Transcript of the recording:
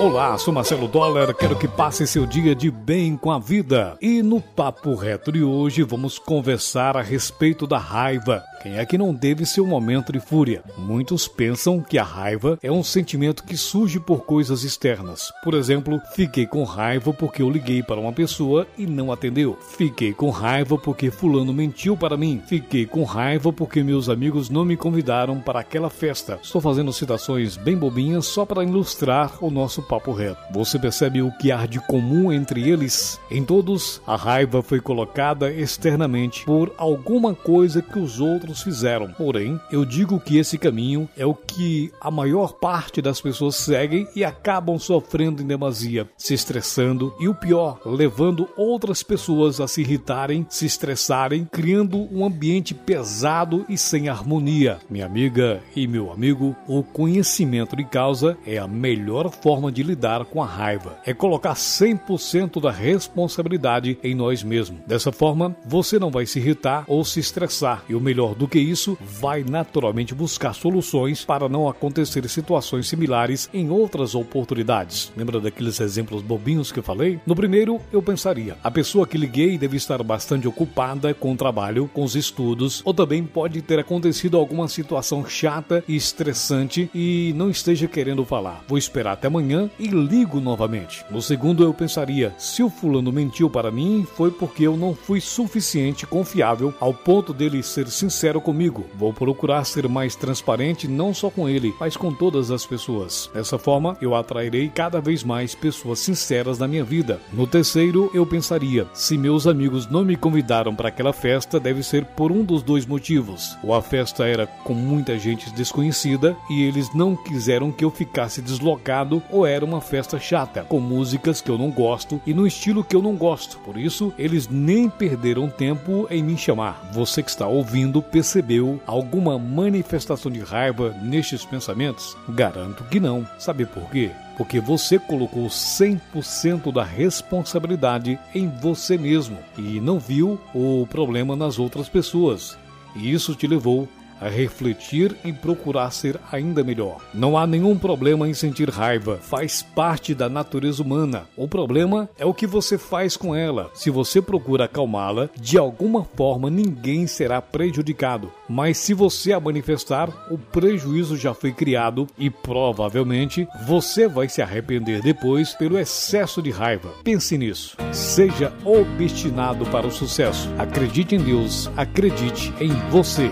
Olá, sou Marcelo Dollar, quero que passe seu dia de bem com a vida. E no Papo Reto de hoje vamos conversar a respeito da raiva. Quem é que não teve seu momento de fúria? Muitos pensam que a raiva é um sentimento que surge por coisas externas. Por exemplo, fiquei com raiva porque eu liguei para uma pessoa e não atendeu. Fiquei com raiva porque fulano mentiu para mim. Fiquei com raiva porque meus amigos não me convidaram para aquela festa. Estou fazendo citações bem bobinhas só para ilustrar o nosso papo reto. Você percebe o que há de comum entre eles? Em todos, a raiva foi colocada externamente por alguma coisa que os outros fizeram. Porém, eu digo que esse caminho é o que a maior parte das pessoas seguem e acabam sofrendo em demasia, se estressando e o pior, levando outras pessoas a se irritarem, se estressarem, criando um ambiente pesado e sem harmonia. Minha amiga e meu amigo, o conhecimento de causa é a melhor forma de de lidar com a raiva. É colocar 100% da responsabilidade em nós mesmos. Dessa forma, você não vai se irritar ou se estressar. E o melhor do que isso, vai naturalmente buscar soluções para não acontecer situações similares em outras oportunidades. Lembra daqueles exemplos bobinhos que eu falei? No primeiro, eu pensaria: a pessoa que liguei deve estar bastante ocupada com o trabalho, com os estudos, ou também pode ter acontecido alguma situação chata e estressante e não esteja querendo falar. Vou esperar até amanhã e ligo novamente. No segundo, eu pensaria: se o fulano mentiu para mim, foi porque eu não fui suficiente confiável ao ponto dele ser sincero comigo. Vou procurar ser mais transparente não só com ele, mas com todas as pessoas. Dessa forma, eu atrairei cada vez mais pessoas sinceras na minha vida. No terceiro, eu pensaria: se meus amigos não me convidaram para aquela festa, deve ser por um dos dois motivos. Ou a festa era com muita gente desconhecida e eles não quiseram que eu ficasse deslocado, ou era uma festa chata, com músicas que eu não gosto e no estilo que eu não gosto. Por isso, eles nem perderam tempo em me chamar. Você que está ouvindo percebeu alguma manifestação de raiva nestes pensamentos? Garanto que não. Sabe por quê? porque você colocou 100% da responsabilidade em você mesmo e não viu o problema nas outras pessoas. E isso te levou a refletir e procurar ser ainda melhor. Não há nenhum problema em sentir raiva, faz parte da natureza humana. O problema é o que você faz com ela. Se você procura acalmá-la, de alguma forma ninguém será prejudicado. Mas se você a manifestar, o prejuízo já foi criado e provavelmente você vai se arrepender depois pelo excesso de raiva. Pense nisso. Seja obstinado para o sucesso. Acredite em Deus, acredite em você.